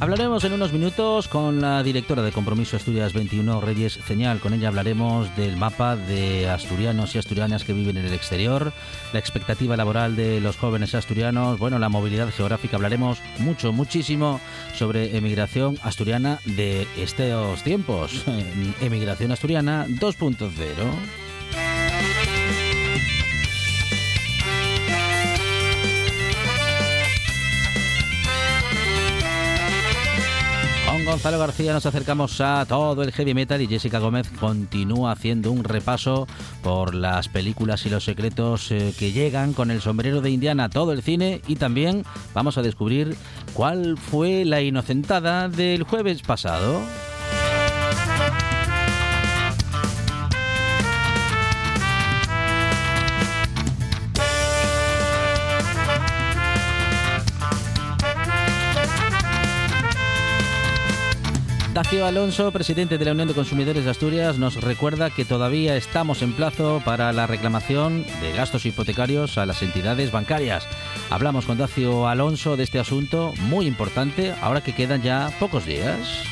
Hablaremos en unos minutos con la directora de Compromiso Asturias 21, Reyes Señal. Con ella hablaremos del mapa de asturianos y asturianas que viven en el exterior, la expectativa laboral de los jóvenes asturianos, bueno, la movilidad geográfica. Hablaremos mucho, muchísimo sobre emigración asturiana de estos tiempos. Emigración asturiana 2.0. Gonzalo García nos acercamos a todo el heavy metal y Jessica Gómez continúa haciendo un repaso por las películas y los secretos eh, que llegan con el sombrero de Indiana a todo el cine y también vamos a descubrir cuál fue la inocentada del jueves pasado. Dacio Alonso, presidente de la Unión de Consumidores de Asturias, nos recuerda que todavía estamos en plazo para la reclamación de gastos hipotecarios a las entidades bancarias. Hablamos con Dacio Alonso de este asunto muy importante, ahora que quedan ya pocos días.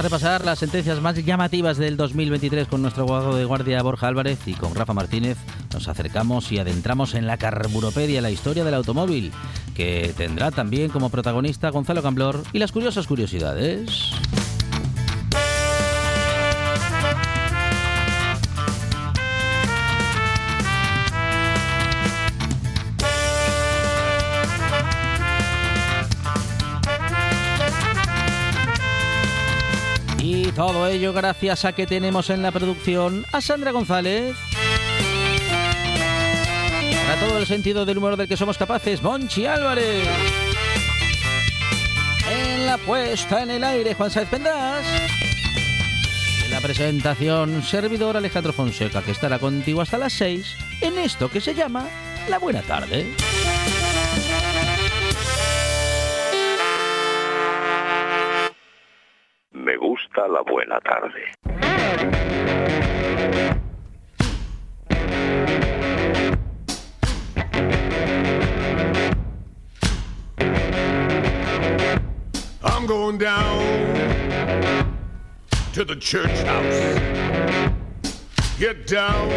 A repasar las sentencias más llamativas del 2023 con nuestro abogado de guardia Borja Álvarez y con Rafa Martínez. Nos acercamos y adentramos en la carburopedia, la historia del automóvil, que tendrá también como protagonista Gonzalo Camblor y las curiosas curiosidades. Todo ello gracias a que tenemos en la producción a Sandra González. Para todo el sentido del humor del que somos capaces, Monchi Álvarez. En la puesta en el aire, Juan Sáez Pendas. En la presentación, servidor Alejandro Fonseca, que estará contigo hasta las 6 en esto que se llama La Buena Tarde. La tarde. I'm going down to the church house. Get down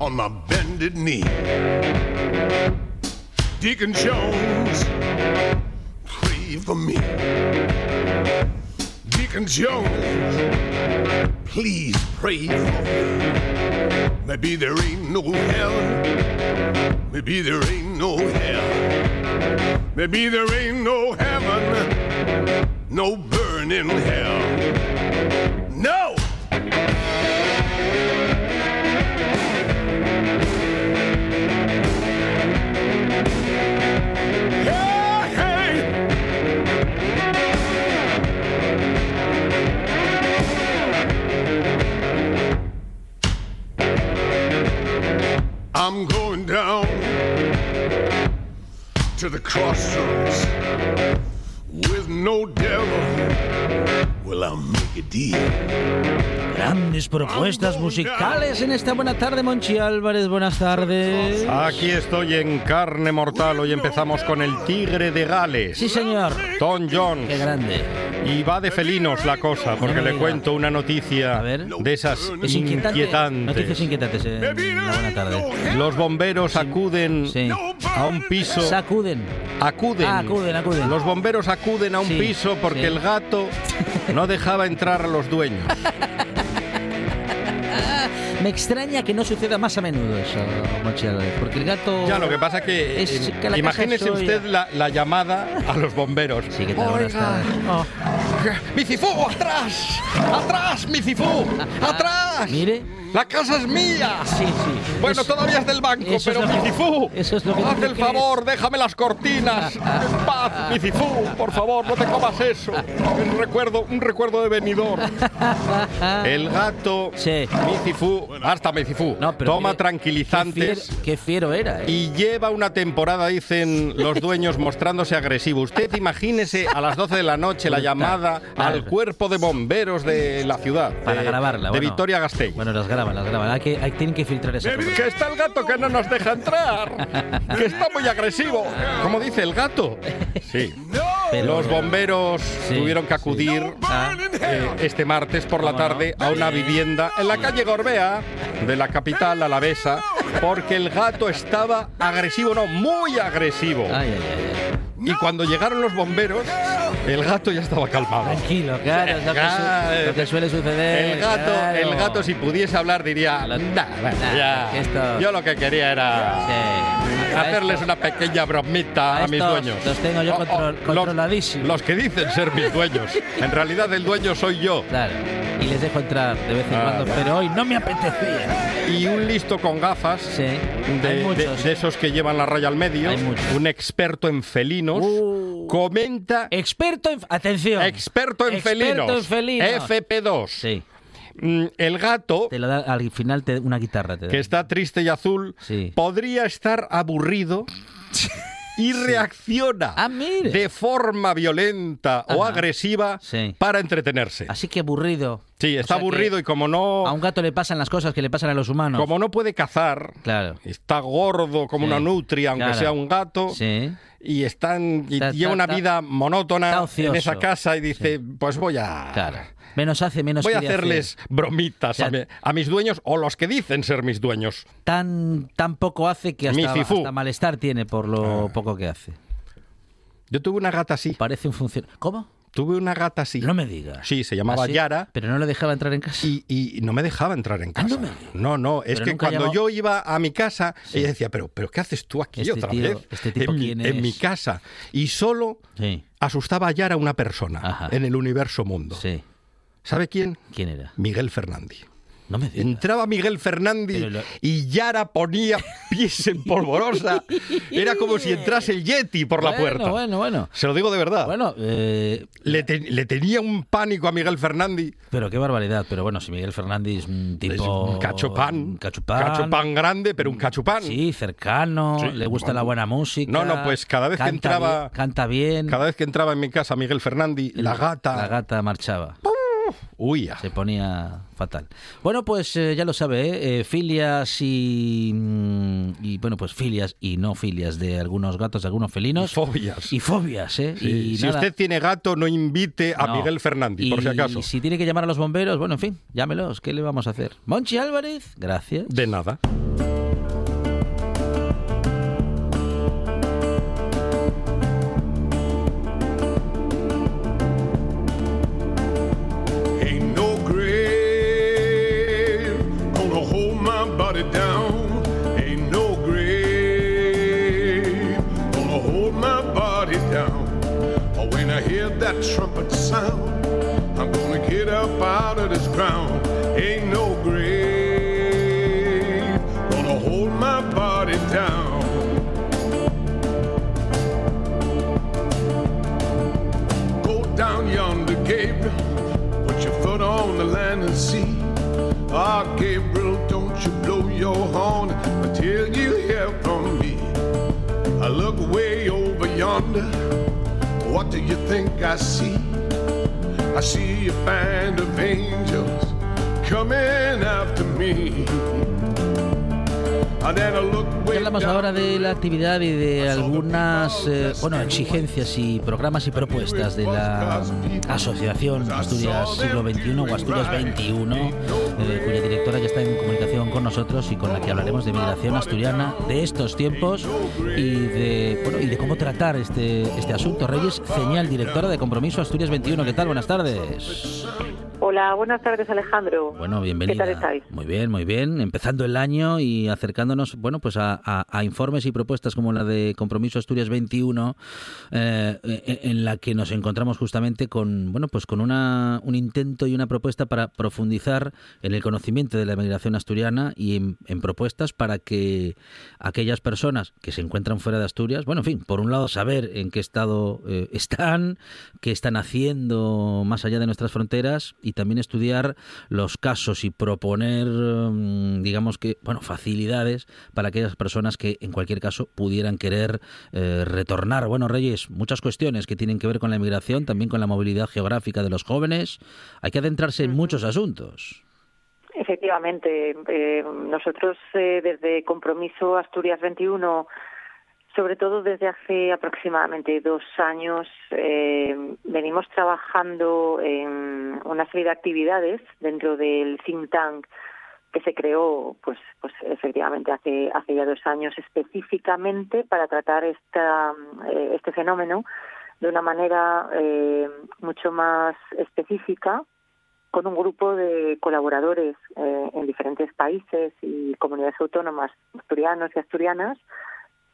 on my bended knee. Deacon Jones, pray for me. Deacon Jones, please pray for me. Maybe there ain't no hell. Maybe there ain't no hell. Maybe there ain't no heaven. No burning hell. I'm going down to the crossroads with no devil. Will I make a deal? Grandes propuestas musicales en esta buena tarde, Monchi Álvarez. Buenas tardes. Aquí estoy en carne mortal. Hoy empezamos con el Tigre de Gales. Sí, señor. Tom Jones. Qué grande. Y va de felinos la cosa, porque No le cuento una noticia de esas Es inquietante. inquietantes. Noticias inquietantes en la buena tarde. Los bomberos acuden Sí. a un piso. Sacuden. Acuden. Ah, acuden, acuden. Los bomberos acuden a un Sí, piso porque sí. el gato no dejaba entrar a los dueños. Me extraña que no suceda más a menudo eso, Monchi Álvarez, porque el gato... Ya, lo que pasa que, Es eh, que la imagínese usted la, la llamada a los bomberos. Sí, que tal, Oiga. Oh, ¡Mi cifú, atrás! ¡Atrás, mi cifú! ¡Atrás! Mire. ¡La casa es mía! sí, sí. Bueno, Eso- todavía es del banco, eso es pero lo mi que- cifú. eso es que Haz el favor, déjame las cortinas. En paz, mi cifú. Por favor, no te comas eso. Un recuerdo, un recuerdo de venidor. El gato, Sí. mi cifú, hasta mi cifú. No, Toma mire, tranquilizantes. Qué fiero, qué fiero era, ¿eh? Y lleva una temporada, dicen los dueños, mostrándose agresivo. Usted imagínese a las 12 de la noche la llamada Claro. al cuerpo de bomberos de la ciudad. Para de, grabarla. De bueno. Victoria Gasteiz. Bueno, las graban, las graban. Hay que, hay, tienen que filtrar cosa. Que está el gato que no nos deja entrar. Que está muy agresivo. Como dice el gato. Sí. Pero- Los bomberos Sí, tuvieron que sí. acudir Ah. eh, este martes por la tarde a una vivienda en la calle Gorbea de la capital alavesa porque el gato estaba agresivo, no, muy agresivo. Ay, ay, ay. Y cuando llegaron los bomberos, el gato ya estaba calmado. Tranquilo, claro, es lo que, su- lo que suele suceder. El gato, claro. el gato si pudiese hablar diría, "Nah, bueno, Nah, ya, esto- yo lo que quería era Sí. hacerles Esto- una pequeña bromita a a, mis dueños. los tengo yo control- los- controladísimos. Los, que dicen ser mis dueños. En realidad el dueño soy yo. Claro. Y les dejo entrar de vez en Ah, cuando, pero hoy no me apetecía. Y un listo con gafas. Sí. De, Hay de- de esos que llevan la raya al medio, un experto en felinos, Uh. comenta Experto en. Atención. experto en Experto felinos, en felinos. FP2. Sí. Mm, El gato, Te da al final te, una guitarra. Te da. que está triste y azul, Sí. podría estar aburrido y reacciona Ah, de forma violenta o agresiva para entretenerse. Así que aburrido. Sí, O está sea aburrido y como no, A un gato le pasan las cosas que le pasan a los humanos. como no puede cazar, Claro. está gordo como Sí, una nutria, aunque claro. sea un gato. Sí. Y, están, y Está- lleva está- una está- vida monótona en esa casa y dice, pues voy a... Claro. Menos hace, menos Voy a quiere hacer bromitas a, mi- a mis dueños o los que dicen ser mis dueños. Tan, tan poco hace que hasta, hasta malestar tiene por lo Ah. poco que hace. Yo tuve una gata así. Parece un funcionario. ¿Cómo? Tuve una gata así. No me digas. Sí, se llamaba ¿Ah, sí? Yara. Pero no le dejaba entrar en casa. Y, y no me dejaba entrar en Ah, no casa. me digas. no, no, es Pero que cuando llamó- yo iba a mi casa, ella decía, pero, pero ¿qué haces tú aquí Este otra tío- vez? este tipo en, mi- quién en es. mi casa. Y solo Sí, asustaba a Yara una persona Ajá. en el universo mundo. sí. ¿Sabe quién? ¿Quién era? Miguel Fernández. No me digas. Entraba Miguel Fernández lo- y Yara ponía pies en polvorosa. Era como si entrase el Yeti por la Bueno, puerta. Bueno, bueno. Se lo digo de verdad. Bueno, eh, Le, te- le tenía un pánico a Miguel Fernández. pero qué barbaridad. Pero bueno, si Miguel Fernández es un tipo... Es un cachopán. un cachopán. Cachopán grande, pero un cachopán. Sí, cercano, Sí, le gusta bueno. la buena música. No, no, pues cada vez que entraba- bien- canta bien. Cada vez que entraba en mi casa Miguel Fernández, la gata La gata marchaba. Huía. Se ponía fatal. Bueno, pues eh, ya lo sabe, ¿eh? Eh, filias y, mm, y, bueno, pues filias y no filias de algunos gatos, de algunos felinos. Fobias. Y fobias, ¿eh? Sí, Y si nada, usted tiene gato, no invite a no. Miguel Fernández, por si acaso. Y si tiene que llamar a los bomberos, bueno, en fin, llámelos, ¿qué le vamos a hacer? Monchi Álvarez, gracias. De nada. Body down. Ain't no grave gonna hold my body down. Or when I hear that trumpet sound, I'm gonna get up out of this ground. Ain't no grave gonna hold my body down. Go down yonder, Gabriel. Put your foot on the land and see. Ah, Gabriel, you blow your horn until you hear from me. I look way over yonder, What do you think I see? I see a band of angels coming after me. Hablamos ahora de la actividad y de algunas eh, bueno, exigencias y programas y propuestas de la Asociación Asturias Siglo XXI o Asturias XXI, eh, cuya directora ya está en comunicación con nosotros y con la que hablaremos de migración asturiana de estos tiempos y de, bueno, y de cómo tratar este, este asunto. Reyes Señal, directora de Compromiso Asturias XXI. ¿Qué tal? Buenas tardes. Hola, buenas tardes Alejandro. Bueno, bienvenida. ¿Qué tal estáis? Muy bien, muy bien. Empezando el año y acercándonos, bueno, pues a, informes y propuestas como la de Compromiso Asturias 21, eh, en la que nos encontramos justamente con, bueno, pues con una, un intento y una propuesta para profundizar en el conocimiento de la migración asturiana y en, propuestas para que aquellas personas que se encuentran fuera de Asturias, bueno, en fin, por un lado saber en qué estado eh, están, qué están haciendo más allá de nuestras fronteras y también estudiar los casos y proponer, mm, digamos que, bueno, facilidades para aquellas personas que en cualquier caso pudieran querer eh, retornar. Bueno, Reyes, muchas cuestiones que tienen que ver con la inmigración, también con la movilidad geográfica de los jóvenes. Hay que adentrarse en muchos asuntos. Efectivamente, eh, nosotros eh, desde Compromiso Asturias 21 sobre todo desde hace aproximadamente dos años eh, venimos trabajando en una serie de actividades dentro del think tank que se creó, pues, pues efectivamente hace hace ya dos años específicamente para tratar eh, este fenómeno de una manera eh, mucho más específica con un grupo de colaboradores en diferentes países y comunidades autónomas asturianos y asturianas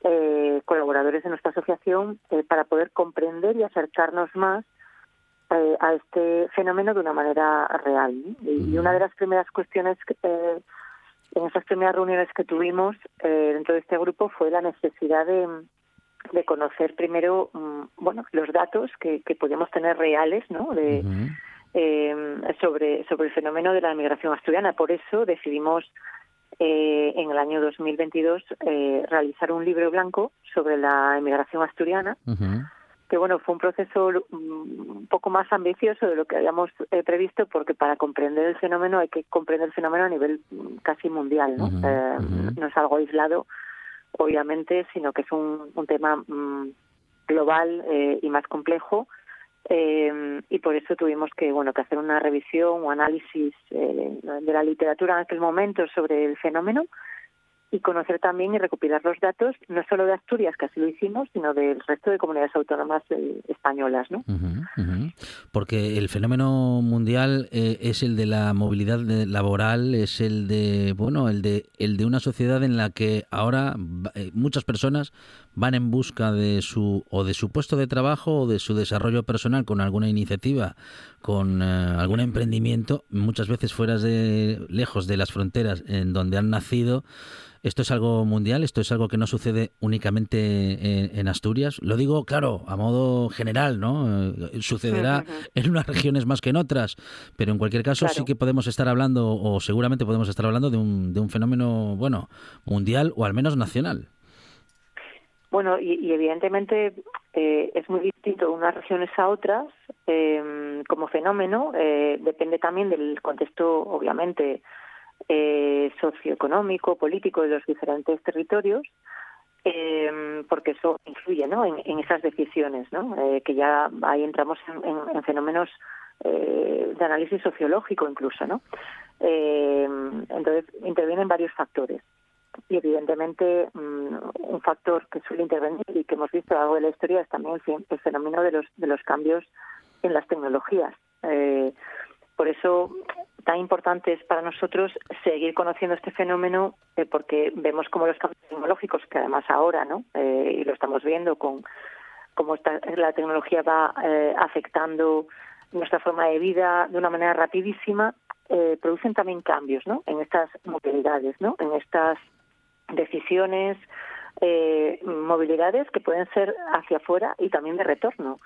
eh, colaboradores de nuestra asociación eh, para poder comprender y acercarnos más eh, a este fenómeno de una manera real. Y, una de las primeras cuestiones que, eh, en esas primeras reuniones que tuvimos dentro de este grupo fue la necesidad de, de conocer primero mm, bueno los datos que, que podíamos tener reales no de sobre sobre el fenómeno de la migración asturiana. Por eso decidimos eh, en el año 2022 eh, realizar un libro blanco sobre la emigración asturiana, que bueno, fue un proceso mm, un poco más ambicioso de lo que habíamos eh, previsto, porque para comprender el fenómeno hay que comprender el fenómeno a nivel mm, casi mundial, ¿no? Eh, no es algo aislado, obviamente, sino que es un, un tema mm, global y más complejo eh, y por eso tuvimos que bueno que hacer una revisión o análisis eh, de la literatura en aquel momento sobre el fenómeno y conocer también y recopilar los datos, no solo de Asturias, que así lo hicimos, sino del resto de comunidades autónomas eh, españolas. ¿no? Porque el fenómeno mundial eh, es el de la movilidad laboral, es el de, bueno, el de, el de una sociedad en la que ahora eh, muchas personas van en busca de su, o de su puesto de trabajo o de su desarrollo personal con alguna iniciativa, con algún emprendimiento, muchas veces fuera de, lejos de las fronteras en donde han nacido, ¿Esto es algo mundial? ¿Esto es algo que no sucede únicamente en, Asturias? Lo digo, claro, a modo general, ¿no? Eh, sucederá en unas regiones más que en otras, pero en cualquier caso sí que podemos estar hablando, o seguramente podemos estar hablando de un, de un fenómeno, bueno, mundial o al menos nacional. Bueno, y, evidentemente eh, es muy distinto unas regiones a otras eh, como fenómeno. depende también del contexto, obviamente, eh, socioeconómico, político de los diferentes territorios, eh, porque eso influye ¿no? en, esas decisiones, ¿no? Eh, que ya ahí entramos en, fenómenos eh, de análisis sociológico incluso. ¿no? entonces intervienen varios factores. Y evidentemente mm, un factor que suele intervenir y que hemos visto a lo largo de la historia es también el fenómeno de los, de los cambios en las tecnologías. por eso tan importante es para nosotros seguir conociendo este fenómeno eh, porque vemos como los cambios tecnológicos, que además ahora, ¿no? Eh, y lo estamos viendo con cómo la tecnología va eh, afectando nuestra forma de vida de una manera rapidísima, producen también cambios, ¿no? En estas movilidades, ¿no? En estas decisiones, movilidades que pueden ser hacia afuera y también de retorno.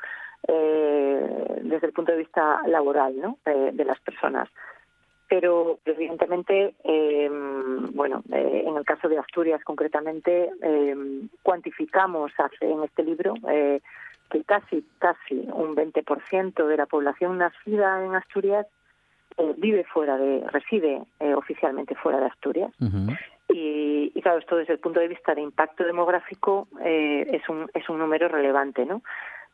desde el punto de vista laboral de las personas pero evidentemente, eh, bueno, eh, en el caso de Asturias concretamente, eh, cuantificamos en este libro que casi, casi un 20% de la población nacida en Asturias eh, vive fuera de, reside eh, oficialmente fuera de Asturias. Y, y, claro, esto desde el punto de vista de impacto demográfico eh, es, un, es un número relevante, ¿no?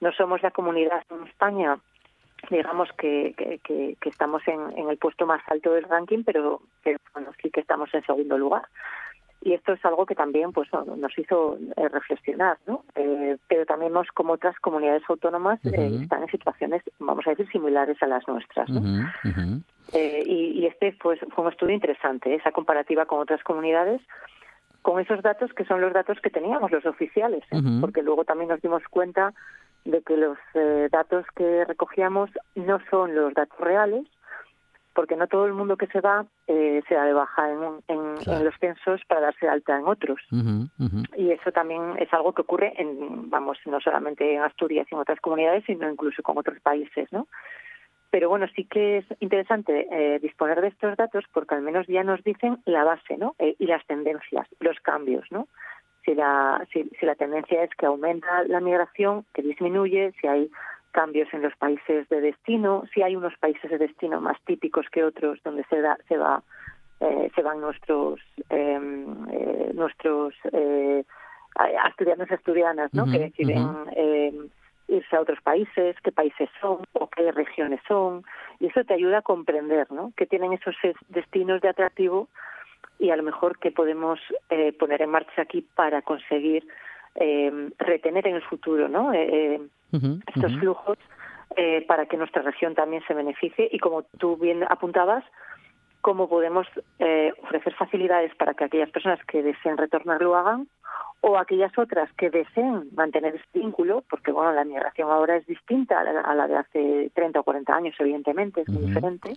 No somos la comunidad en España digamos que, que, estamos en, en, el puesto más alto del ranking, pero, pero bueno, sí que estamos en segundo lugar y esto es algo que también pues nos hizo eh, reflexionar no eh, pero también vemos como otras comunidades autónomas eh, están en situaciones vamos a decir similares a las nuestras ¿no? y, y, este pues fue un estudio interesante esa comparativa con otras comunidades con esos datos que son los datos que teníamos los oficiales porque luego también nos dimos cuenta de que los datos que recogíamos no son los datos reales porque no todo el mundo que se va eh, se da de baja en, en, los censos para darse alta en otros. Y eso también es algo que ocurre en, vamos, no solamente en Asturias y en otras comunidades, sino incluso con otros países, ¿no? Pero bueno, sí que es interesante eh, disponer de estos datos porque al menos ya nos dicen la base, ¿no? Eh, y las tendencias, los cambios, ¿no? Si la, si, si la tendencia es que aumenta la migración, que disminuye, si hay cambios en los países de destino, si hay unos países de destino más típicos que otros donde se da, se va eh, se van nuestros em, eh, nuestros eh, asturianos y asturianas ¿no? que deciden em, irse a otros países, qué países son o qué regiones son, y eso te ayuda a comprender ¿no? que tienen esos destinos de atractivo y a lo mejor que podemos eh, poner en marcha aquí para conseguir eh, retener en el futuro ¿no? Eh, estos flujos eh, para que nuestra región también se beneficie y como tú bien apuntabas, cómo podemos eh, ofrecer facilidades para que aquellas personas que deseen retornar lo hagan o aquellas otras que deseen mantener este vínculo, porque bueno, la migración ahora es distinta a la, de hace 30 o 40 años, evidentemente, es muy diferente.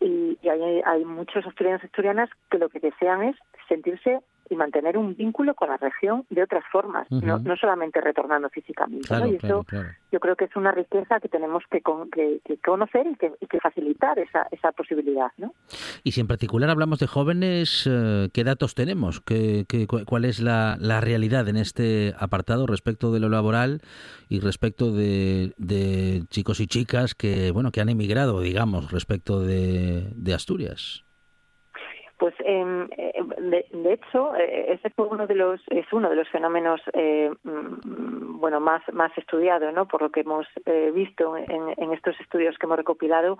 Y, hay, hay muchos asturianos y asturianas que lo que desean es sentirse y mantener un vínculo con la región de otras formas, no, no, solamente retornando físicamente. Y eso yo creo que es una riqueza que tenemos que, que, conocer y que, y que, facilitar esa, esa posibilidad. ¿no? Y si en particular hablamos de jóvenes, eh, ¿qué datos tenemos? ¿Qué, qué, cuál es la, la, realidad en este apartado respecto de lo laboral y respecto de, de chicos y chicas que, bueno, que han emigrado, digamos, respecto de, de Asturias? Pues em, eh, de, hecho, eh, ese fue uno de los es uno de los fenómenos eh, mm, bueno más más estudiado, ¿no? Por lo que hemos visto en, estos estudios que hemos recopilado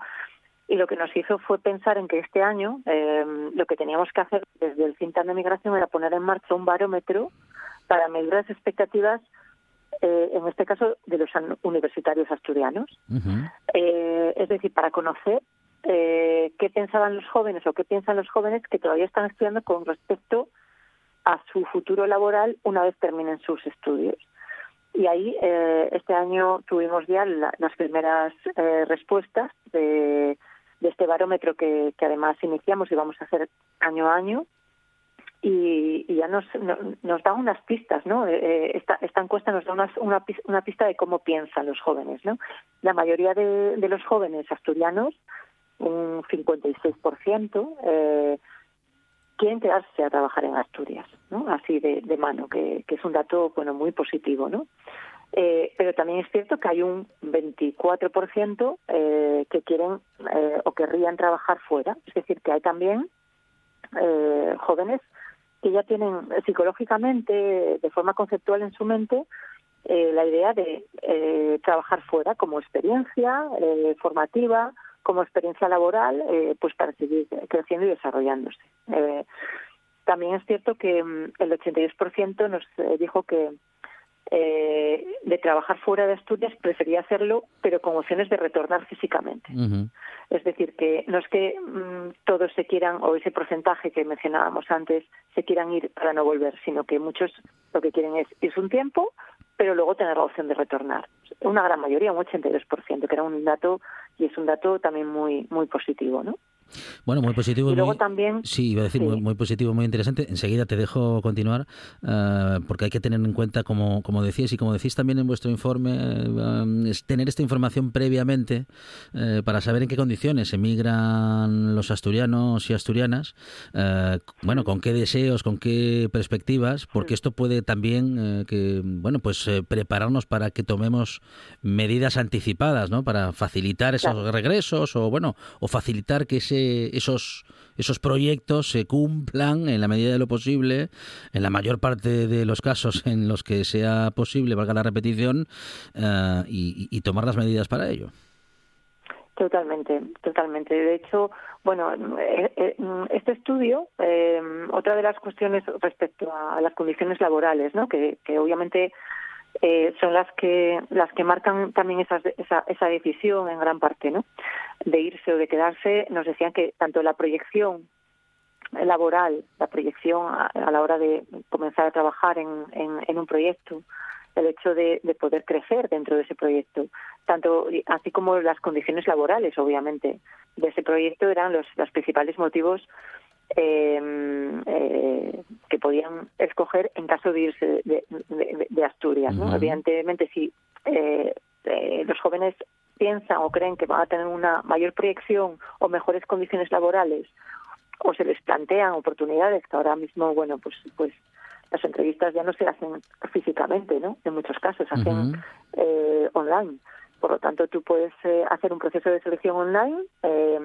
y lo que nos hizo fue pensar en que este año em, lo que teníamos que hacer desde el Cintan de Migración era poner en marcha un barómetro para medir las expectativas en este caso de los universitarios asturianos. es decir, para conocer eh, qué pensaban los jóvenes o qué piensan los jóvenes que todavía están estudiando con respecto a su futuro laboral una vez terminen sus estudios. Y ahí eh, este año tuvimos ya las primeras eh, respuestas de, este barómetro que, además iniciamos y vamos a hacer año a año. Y, ya nos, nos da unas pistas, ¿no? Eh, esta, esta encuesta nos da una, una, pista de cómo piensan los jóvenes, ¿no? La mayoría de los jóvenes asturianos un 56%, eh, quieren quedarse a trabajar en Asturias, ¿no? Así de, mano, que, es un dato bueno muy positivo, ¿no? Eh, pero también es cierto que hay un 24% eh, que quieren eh, o querrían trabajar fuera. Es decir, que hay también eh, jóvenes que ya tienen psicológicamente, de forma conceptual en su mente, la idea de trabajar fuera como experiencia formativa como experiencia laboral eh, pues para seguir creciendo y desarrollándose. Eh, también es cierto que mm, el 82% nos eh, dijo que eh, de trabajar fuera de Asturias prefería hacerlo, pero con opciones de retornar físicamente. Es decir, que no es que mm, todos se quieran, o ese porcentaje que mencionábamos antes, se quieran ir para no volver, sino que muchos lo que quieren es irse un tiempo, pero luego tener la opción de retornar. Una gran mayoría, un 82%, que era un dato y es un dato también muy muy positivo, ¿no? Bueno, muy positivo. Y luego muy, también... Sí, iba a decir, sí. muy, muy positivo, muy interesante. Enseguida te dejo continuar, eh, porque hay que tener en cuenta, como, como decías y como decís también en vuestro informe, eh, es tener esta información previamente eh, para saber en qué condiciones emigran los asturianos y asturianas, bueno, con qué deseos, con qué perspectivas, porque esto puede también que, bueno, pues prepararnos para que tomemos medidas anticipadas, ¿no? Para facilitar esos Claro. regresos o, bueno, o facilitar que ese, esos, esos proyectos se cumplan en la medida de lo posible, en la mayor parte de los casos en los que sea posible, valga la repetición, eh, y, y tomar las medidas para ello. Totalmente, totalmente. De hecho, bueno, eh, eh, este estudio, eh, otra de las cuestiones respecto a las condiciones laborales, ¿no? Que, que obviamente eh, son las que las que marcan también esas, esa, esa decisión en gran parte, ¿no? De irse o de quedarse. Nos decían que tanto la proyección laboral, la proyección a, la hora de comenzar a trabajar en, en, en un proyecto, el hecho de, de, poder crecer dentro de ese proyecto, tanto así como las condiciones laborales, obviamente, de ese proyecto eran los, los principales motivos eh, eh, que podían escoger en caso de irse de, de, de Asturias. ¿no? Uh -huh. Evidentemente, si eh, los jóvenes piensan o creen que van a tener una mayor proyección o mejores condiciones laborales o se les plantean oportunidades que ahora mismo, bueno, pues, pues las entrevistas ya no se hacen físicamente, ¿no? En muchos casos se hacen uh -huh. eh, online. Por lo tanto, tú puedes eh, hacer un proceso de selección online eh,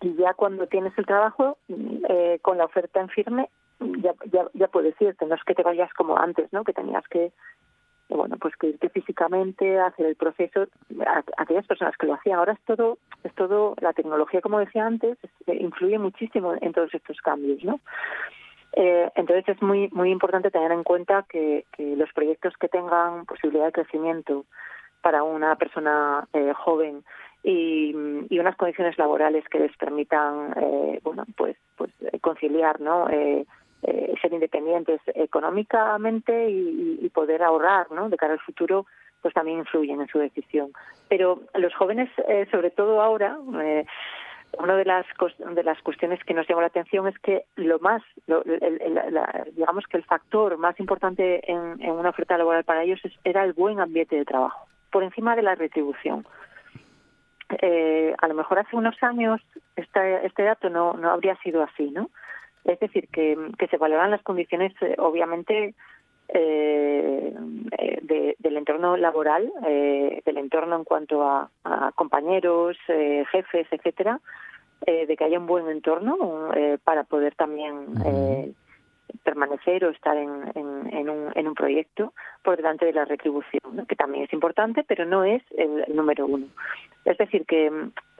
y ya cuando tienes el trabajo eh, con la oferta en firme ya, ya, ya puedes irte. No es que te vayas como antes, ¿no? Que tenías que bueno, pues que irte físicamente hacer el proceso. A, aquellas personas que lo hacían ahora es todo, es todo la tecnología, como decía antes, es, influye muchísimo en todos estos cambios, ¿no? Eh, entonces es muy muy importante tener en cuenta que, que, los proyectos que tengan posibilidad de crecimiento para una persona eh, joven y, y, unas condiciones laborales que les permitan eh, bueno pues pues conciliar no eh, ser independientes económicamente y, poder ahorrar no de cara al futuro pues también influyen en su decisión. Pero los jóvenes sobre todo ahora una de las de las cuestiones que nos llamó la atención es que lo más lo, el, digamos que el factor más importante en, en, una oferta laboral para ellos es, era el buen ambiente de trabajo por encima de la retribución eh, a lo mejor hace unos años este, este dato no, no habría sido así no es decir que, que se valoran las condiciones eh, obviamente eh, de, del entorno laboral, eh, del entorno en cuanto a, a compañeros, eh, jefes, etcétera, eh, de que haya un buen entorno eh, para poder también eh, permanecer o estar en, un, en un proyecto por delante de la retribución, que también es importante, pero no es el, número uno. Es decir, que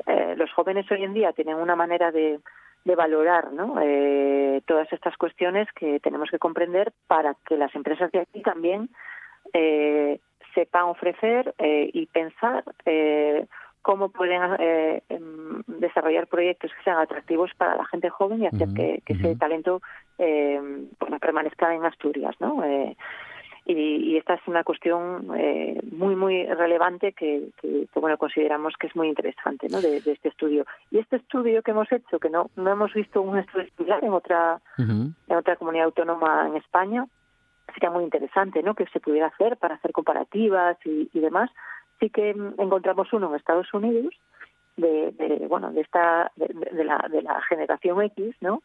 eh, los jóvenes hoy en día tienen una manera de, valorar eh, todas estas cuestiones que tenemos que comprender para que las empresas de aquí también eh, sepan ofrecer y pensar cómo pueden eh, desarrollar proyectos que sean atractivos para la gente joven y hacer uh -huh, que, que uh -huh. ese talento eh, bueno, permanezca en Asturias. ¿no? Eh, y, y, esta es una cuestión eh, muy muy relevante que, que, que, bueno consideramos que es muy interesante ¿no? de, de, este estudio y este estudio que hemos hecho que no no hemos visto un estudio similar en otra uh -huh. en otra comunidad autónoma en España sería muy interesante no que se pudiera hacer para hacer comparativas y, y demás sí que encontramos uno en Estados Unidos de, de bueno de esta de, de, la de la generación X no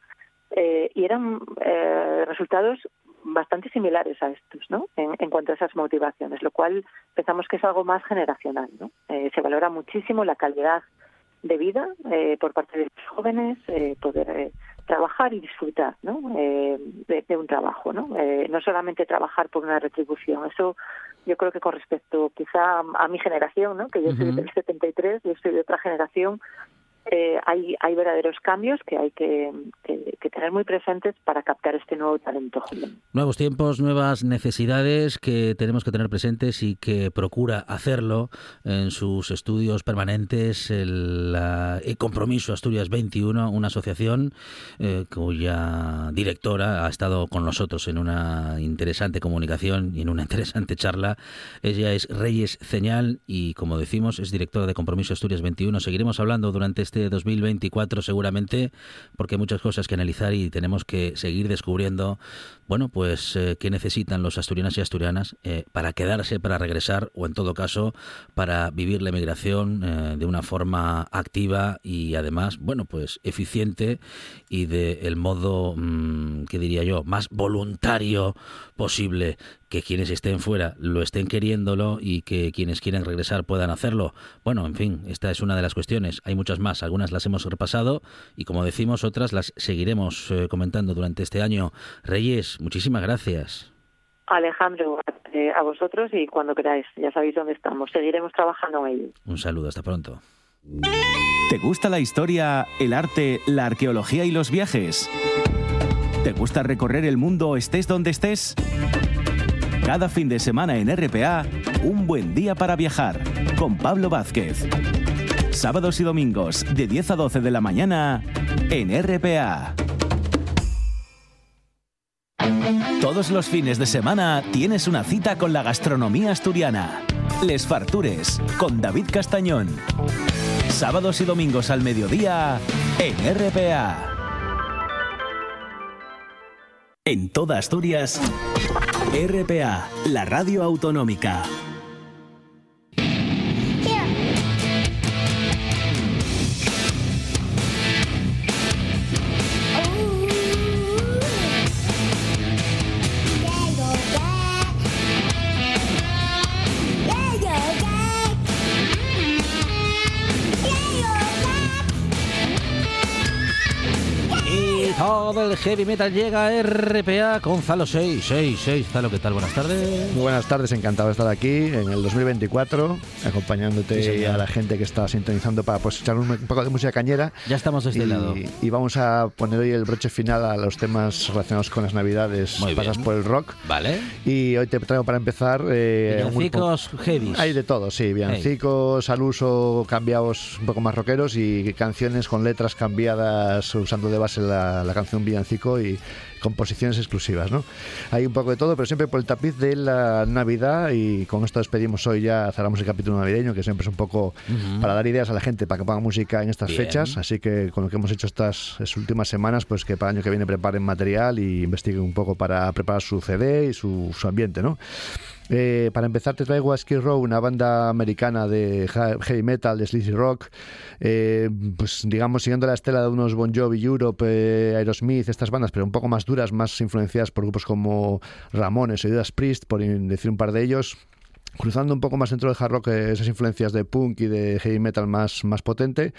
eh, y eran eh, resultados bastante similares a estos, ¿no? En, en, cuanto a esas motivaciones, lo cual pensamos que es algo más generacional, ¿no? Eh, se valora muchísimo la calidad de vida eh, por parte de los jóvenes, eh, poder trabajar y disfrutar, ¿no? De, de, un trabajo, ¿no? no solamente trabajar por una retribución. Eso yo creo que con respecto quizá a, mi generación, ¿no? Que yo uh -huh. soy del 73, yo soy de otra generación, eh, hay, verdaderos cambios que hay que, tener muy presentes para captar este nuevo talento. Nuevos tiempos, nuevas necesidades que tenemos que tener presentes y que procura hacerlo en sus estudios permanentes el, la, Compromiso Asturias 21, una asociación eh, cuya directora ha estado con nosotros en una interesante comunicación y en una interesante charla. Ella es Reyes Ceñal y, como decimos, es directora de Compromiso Asturias 21. Seguiremos hablando durante este este 2024 seguramente, porque hay muchas cosas que analizar y tenemos que seguir descubriendo, bueno, pues eh, qué necesitan los asturianos y asturianas eh, para quedarse, para regresar o en todo caso para vivir la emigración eh, de una forma activa y además, bueno, pues eficiente y de el modo, mm, que diría yo, más voluntario posible que quienes estén fuera lo estén queriéndolo y que quienes quieren regresar puedan hacerlo. Bueno, en fin, esta es una de las cuestiones. Hay muchas más, algunas las hemos repasado y como decimos, otras las seguiremos comentando durante este año. Reyes, muchísimas gracias. Alejandro, eh, a vosotros y cuando queráis, ya sabéis dónde estamos. Seguiremos trabajando en ello. Un saludo, hasta pronto. ¿Te gusta la historia, el arte, la arqueología y los viajes? ¿Te gusta recorrer el mundo estés donde estés? Cada fin de semana en RPA, un buen día para viajar con Pablo Vázquez. Sábados y domingos de 10 a 12 de la mañana en RPA. Todos los fines de semana tienes una cita con la gastronomía asturiana. Les Fartures con David Castañón. Sábados y domingos al mediodía en RPA. En toda Asturias, RPA, la radio autonómica. Todo el heavy metal llega a RPA con Zalo 666. Zalo, ¿qué tal? Buenas tardes. Muy buenas tardes, encantado de estar aquí en el 2024, acompañándote Sí, a la gente que está sintonizando para pues, echar un, poco de música cañera. Ya estamos de este y, lado. y vamos a poner hoy el broche final a los temas relacionados con las navidades, Muy pasas bien. por el rock. ¿Vale? Y hoy te traigo para empezar... eh, Villancicos heavy. Hay de todo, sí, villancicos al uso cambiados un poco más rockeros y canciones con letras cambiadas usando de base la, la canción villancico y composiciones exclusivas, ¿no? Hay un poco de todo, pero siempre por el tapiz de la Navidad y con esto despedimos hoy ya, cerramos el capítulo navideño, que siempre es un poco para dar ideas a la gente, para que ponga música en estas Bien. fechas, así que con lo que hemos hecho estas, estas últimas semanas, pues que para el año que viene preparen material y investiguen un poco para preparar su CD y su, su ambiente, ¿no? Eh, para empezar te traigo a Skid Row, una banda americana de heavy metal, de sleazy rock, eh, pues digamos siguiendo la estela de unos Bon Jovi, Europe, eh, Aerosmith, estas bandas, pero un poco más duras, más influenciadas por grupos como Ramones o Judas Priest, por decir un par de ellos cruzando un poco más dentro del hard rock eh, esas influencias de punk y de heavy metal más, más potente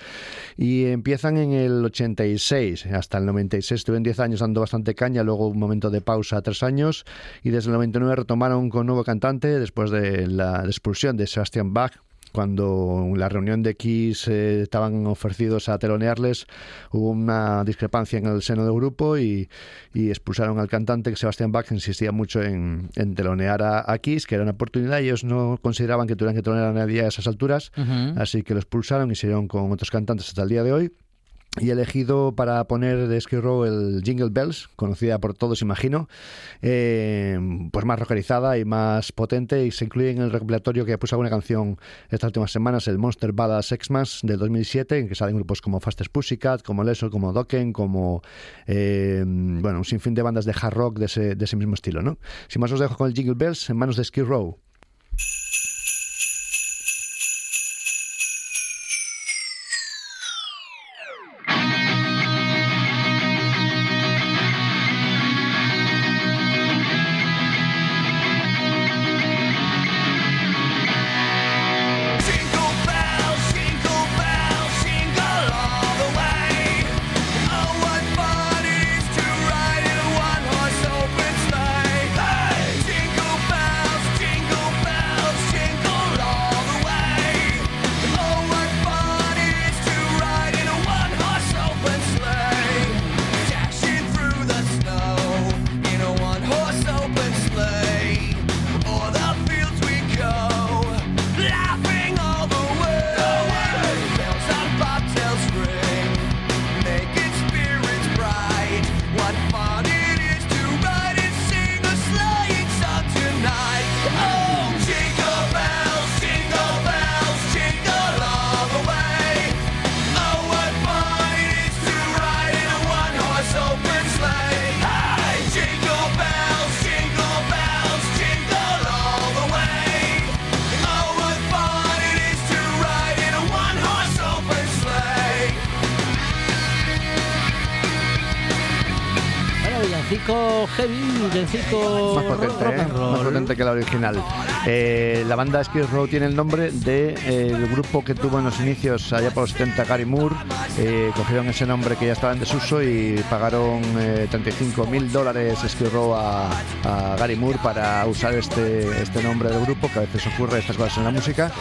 y empiezan en el 86 hasta el 96 estuvieron 10 años dando bastante caña luego un momento de pausa tres años y desde el 99 retomaron con nuevo cantante después de la expulsión de Sebastian Bach cuando en la reunión de Kiss eh, estaban ofrecidos a telonearles, hubo una discrepancia en el seno del grupo y, y expulsaron al cantante, que Sebastian Bach insistía mucho en, en telonear a, a Kiss, que era una oportunidad, y ellos no consideraban que tuvieran que telonear a nadie a esas alturas, así que lo expulsaron y siguieron con otros cantantes hasta el día de hoy. Y he elegido para poner de Skid Row el Jingle Bells, conocida por todos, imagino, eh, pues más rockerizada y más potente. Y se incluye en el recopilatorio que puse alguna canción estas últimas semanas, el Monster Ballad Xmas del 2007, en que salen grupos como Fastest Pussycat, como Leso, como Dokken, como eh, bueno, un sinfín de bandas de hard rock de ese, de ese mismo estilo. ¿no? Sin más, os dejo con el Jingle Bells en manos de Skid Row. Heavy, villancico Más rock, potente, rock ¿eh? más potente que la original. Eh, la banda Skid Row tiene el nombre del grupo que tuvo en los inicios, allá por los 70, Gary Moore. Eh, cogieron ese nombre que ya estaba en desuso y pagaron eh, 35 mil dólares Skid Row a, a Gary Moore para usar este, este nombre del grupo, que a veces ocurre estas cosas en la música.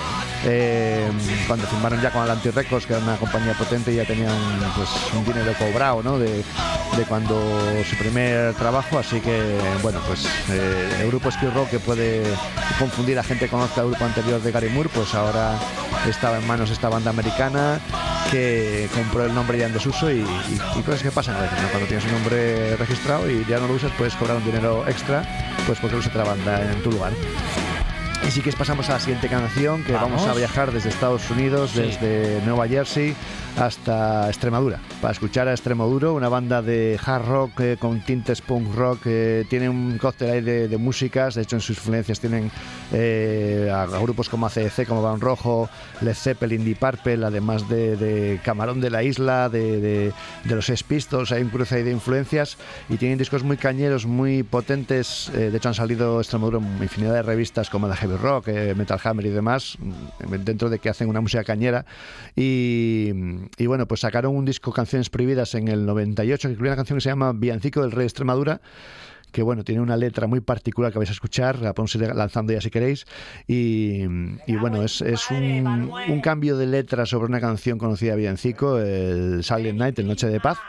Eh, cuando firmaron ya con Atlantic Records, que era una compañía potente, y ya tenían pues, un dinero cobrado ¿no? de, de cuando su primer trabajo, así que bueno, pues eh, el grupo Skid Row que puede confundir a gente que conozca el grupo anterior de Gary Moore, pues ahora estaba en manos esta banda americana que compró el nombre ya en desuso y, cosas que pasan a veces, ¿no? Cuando tienes un nombre registrado y ya no lo usas, puedes cobrar un dinero extra, pues porque usa otra banda en tu lugar. Y si quieres pasamos a la siguiente canción, que vamos, Vamos. a viajar desde Estados Unidos, Sí. desde Nueva Jersey hasta Extremadura, para escuchar a Extremoduro, una banda de hard rock eh, con tintes punk rock, eh, tiene un cóctel ahí de, de músicas, de hecho en sus influencias tienen eh, a, a grupos como ACDC, como Van Rojo, Led Zeppelin, Deep Purple, además de, de Camarón de la Isla, de, de- de los Sex Pistols, hay un cruce ahí de influencias y tienen discos muy cañeros, muy potentes, eh, de hecho han salido Extremoduro en infinidad de revistas como la Rock, eh, Metal Hammer y demás, mm, dentro de que hacen una música cañera. Y, y bueno, pues sacaron un disco Canciones Prohibidas en el 98 que incluye una canción que se llama Villancico del Rey de Extremadura que bueno, tiene una letra muy particular que vais a escuchar, la podemos ir lanzando ya si queréis, y, y bueno, es, es un, un cambio de letra sobre una canción conocida de Villancico, el Silent Night, el Noche de Paz,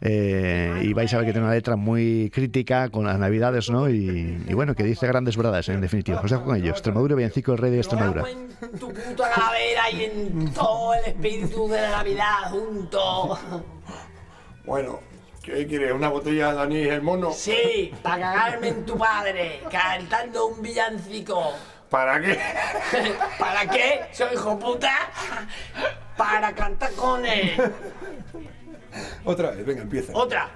eh, y vais a ver que tiene una letra muy crítica con las navidades, ¿no? Y, y bueno, que dice grandes verdades, en definitiva. Os dejo con ello, Extremadura, Villancico, el Rey de Extremadura. En tu puta calavera y en todo el espíritu de la Navidad junto. Bueno, ¿qué quieres? ¿Una botella de anís el mono? Sí, para cagarme en tu padre, cantando un villancico. ¿Para qué? ¿Para qué? Soy hijo puta. Para cantar con él. Otra vez, venga, empieza. Otra.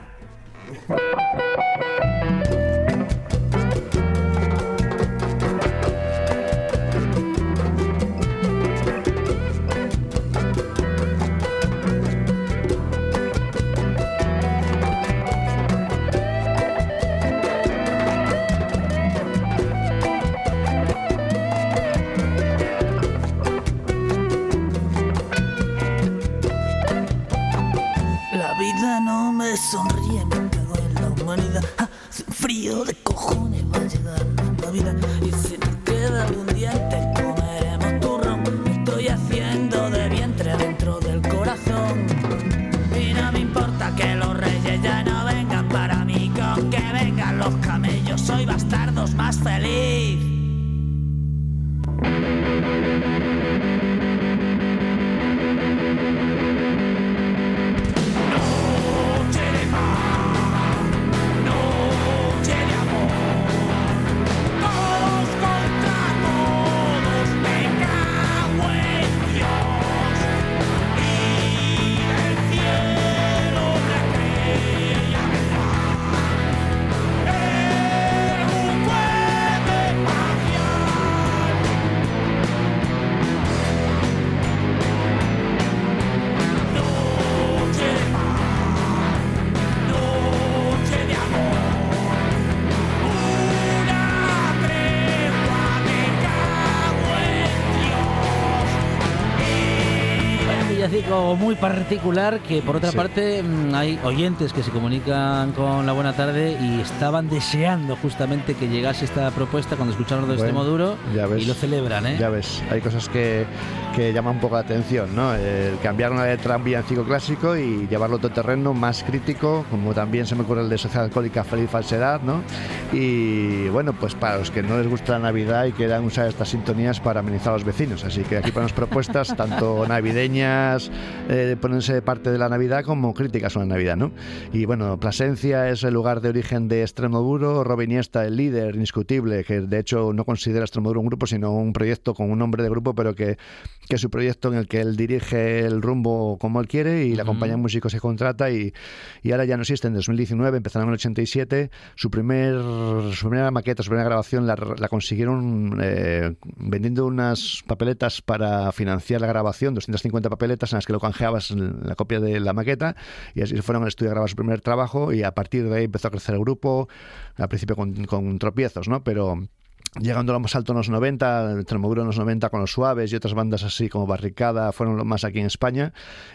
Muy particular que por otra Sí. parte mm, hay oyentes que se comunican con la buena tarde y estaban deseando justamente que llegase esta propuesta cuando escucharon de Bueno, Extremo Duro ya ves. y lo celebran, ¿eh? Ya ves, hay cosas que, que llaman un poco la atención, ¿no? El cambiar una letra a un villancico clásico y llevarlo a otro terreno más crítico, como también se me ocurre el de Sociedad Alcohólica Feliz Falsedad, ¿no? Y bueno, pues para los que no les gusta la Navidad y quieran usar estas sintonías para amenizar a los vecinos. Así que aquí ponemos propuestas tanto navideñas, eh, ponerse parte de la Navidad, como críticas a la Navidad, ¿no? Y bueno, Plasencia es el lugar de origen de Extremoduro, Robin Iniesta, el líder indiscutible, que de hecho no considera Extremoduro un grupo, sino un proyecto con un nombre de grupo, pero que, que es un proyecto en el que él dirige el rumbo como él quiere y la compañía de músicos se contrata y, y ahora ya no existe. En 2019 empezaron en el 87, su, primer, su primera maqueta, su primera grabación la, la consiguieron eh, vendiendo unas papeletas para financiar la grabación, 250 papeletas en en las que lo canjeabas la copia de la maqueta y así se fueron al estudio a grabar su primer trabajo y a partir de ahí empezó a crecer el grupo, al principio con, con tropiezos, ¿no? Pero llegando a lo más alto en los 90, Tremoduro en los 90 con los Suaves y otras bandas así como Barricada fueron más aquí en España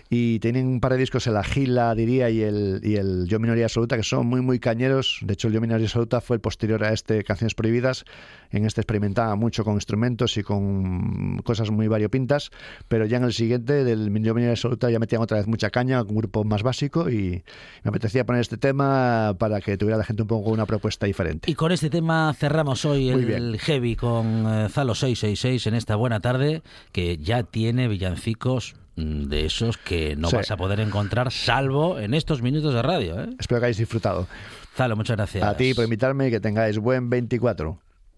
y tienen un par de discos, el Agila diría y el, y el Yo Minoría Absoluta que son muy muy cañeros, de hecho el Yo Minoría Absoluta fue el posterior a este Canciones Prohibidas, en este experimentaba mucho con instrumentos y con cosas muy variopintas, pero ya en el siguiente del Minoría Absoluta ya metían otra vez mucha caña, un grupo más básico y me apetecía poner este tema para que tuviera la gente un poco una propuesta diferente. Y con este tema cerramos hoy Muy el bien. Heavy con eh, Zalo 666 en esta buena tarde, que ya tiene villancicos mm, de esos que no Sí. vas a poder encontrar salvo en estos minutos de radio. ¿eh? Espero que hayáis disfrutado. Zalo, muchas gracias. A ti por invitarme y que tengáis buen 24.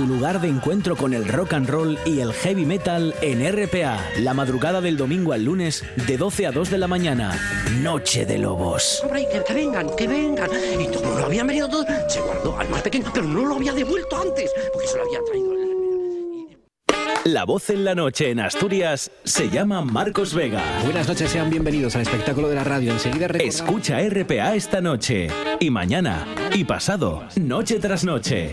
Tu lugar de encuentro con el rock and roll y el heavy metal en RPA. La madrugada del domingo al lunes de 12 a 2 de la mañana. Noche de Lobos. Hombre, que, que vengan, que vengan. Y como lo habían venido todo, se guardó al más pequeño, pero no lo había devuelto antes, porque se lo había traído. el- La voz en la noche en Asturias se llama Marcos Vega. Buenas noches, sean bienvenidos al espectáculo de la radio. Enseguida. Escucha RPA esta noche y mañana y pasado, noche tras noche.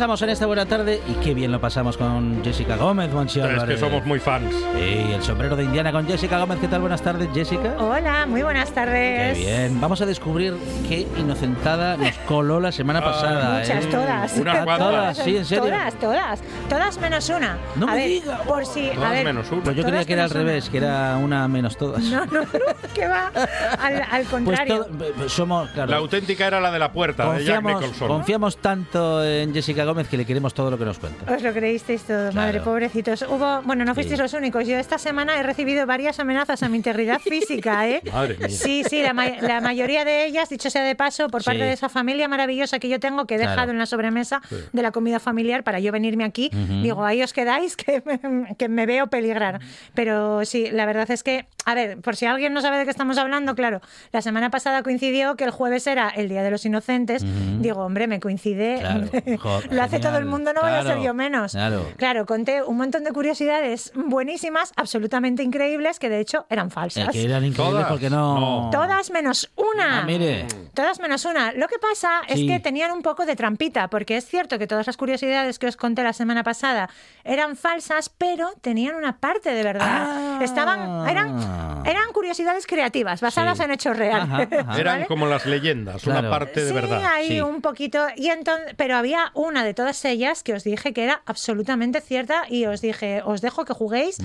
Pasamos en esta buena tarde y qué bien lo pasamos con Jessica Gómez, Monchi Es que somos muy fans. Y el sombrero de Indiana con Jessica Gómez. ¿Qué tal? Buenas tardes, Jessica. Hola, muy buenas Qué tardes. bien. Vamos a descubrir qué inocentada nos coló la semana pasada. Muchas, ¿eh? todas. Unas. Todas, sí, en serio. Todas, todas. Todas menos una. No a me ver, diga. por si. a Todas ver, menos uno. Pues yo creía que era al menos una. revés, que era una menos todas. No, no, no, que va al, al Pues contrario. todo- somos, claro, La auténtica era la de la puerta, de Jack confiamos, Nicholson. confiamos tanto en Jessica Gómez que le queremos todo lo que nos cuenta. Os lo creísteis todo, madre, pobrecitos. Hubo, bueno, no fuisteis Sí. los únicos. Yo esta semana he recibido varias amenazas a mi integridad física, ¿eh? Madre mía. Sí, sí, la, ma- la mayoría de ellas, dicho sea de paso, por parte Sí. de esa familia maravillosa que yo tengo, que he dejado Claro. en la sobremesa de la comida familiar para yo venirme aquí. Digo, ahí os quedáis, que me, que me veo peligrar. Pero sí, la verdad es que, a ver, por si alguien no sabe de qué estamos hablando, claro, la semana pasada coincidió que el jueves era el Día de los Inocentes. Digo, hombre, me coincide. Claro. Lo hace todo el mundo, no voy a ser yo menos. Claro. Claro, conté un montón de curiosidades buenísimas, absolutamente increíbles, que de hecho eran falsas. Eh, que eran increíbles Todas. porque no... No. Todas menos una. Ah, mire. Todas menos una. Lo que pasa es que tenían un poco de trampita, porque es cierto que todas las curiosidades que os conté la semana pasada eran falsas, pero tenían una parte de verdad. Ah. Estaban, eran, eran curiosidades creativas, basadas Sí. en hechos reales. Ajá, ajá. Eran ¿vale? como las leyendas, Claro. una parte de sí, verdad. hay Sí. un poquito. Y entonces, pero había una de todas ellas que os dije que era absolutamente cierta y os dije, os dejo que juguéis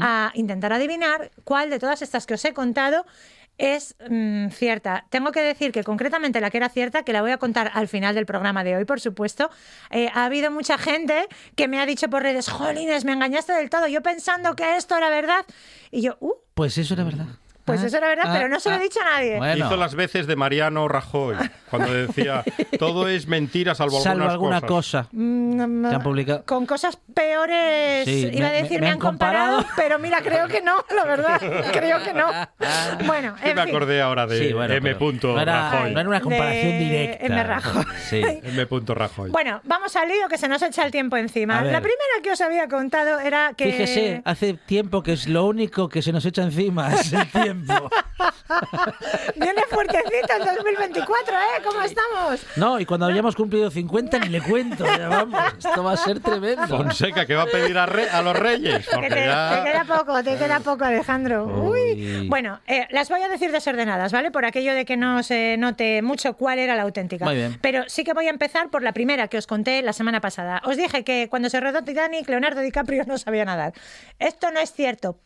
a intentar adivinar cuál de todas estas que os he contado es mm, cierta. Tengo que decir que concretamente la que era cierta, que la voy a contar al final del programa de hoy, por supuesto, eh, ha habido mucha gente que me ha dicho por redes, jolines, me engañaste del todo, yo pensando que esto era verdad. Y yo, uh, Pues eso era verdad. Pues eso era verdad, pero no se lo he dicho a nadie. Hizo las veces de Mariano Rajoy, cuando decía, todo es mentira salvo, Salvo algunas alguna cosas. cosa. Mm, que han publicado. Con cosas peores, Sí, iba a me- decir, me me, han comparado, comparado. pero mira, creo que no, la verdad, creo que no. Bueno, Sí, en me fin. acordé ahora de Sí, bueno, M. punto no era- Rajoy. no era una comparación De directa. M. Rajoy. Sí. M. punto Rajoy. Bueno, vamos al lío que se nos echa el tiempo encima. A. La primera que os había contado era que... Fíjese, hace tiempo que es lo único que se nos echa encima, es el tiempo. Viene fuertecito el 2024, ¿eh? ¿Cómo estamos? No, y cuando hayamos cumplido 50 ni le cuento, ya vamos, esto va a ser tremendo. Fonseca, que va a pedir a, re- a los reyes. Te, ya... te queda poco, te queda poco, Alejandro. Uy. Uy. Bueno, eh, las voy a decir desordenadas, ¿vale? Por aquello de que no se note mucho cuál era la auténtica. Muy bien. Pero sí que voy a empezar por la primera que os conté la semana pasada. Os dije que cuando se rodó Titanic, Leonardo DiCaprio no sabía nadar. Esto no es cierto,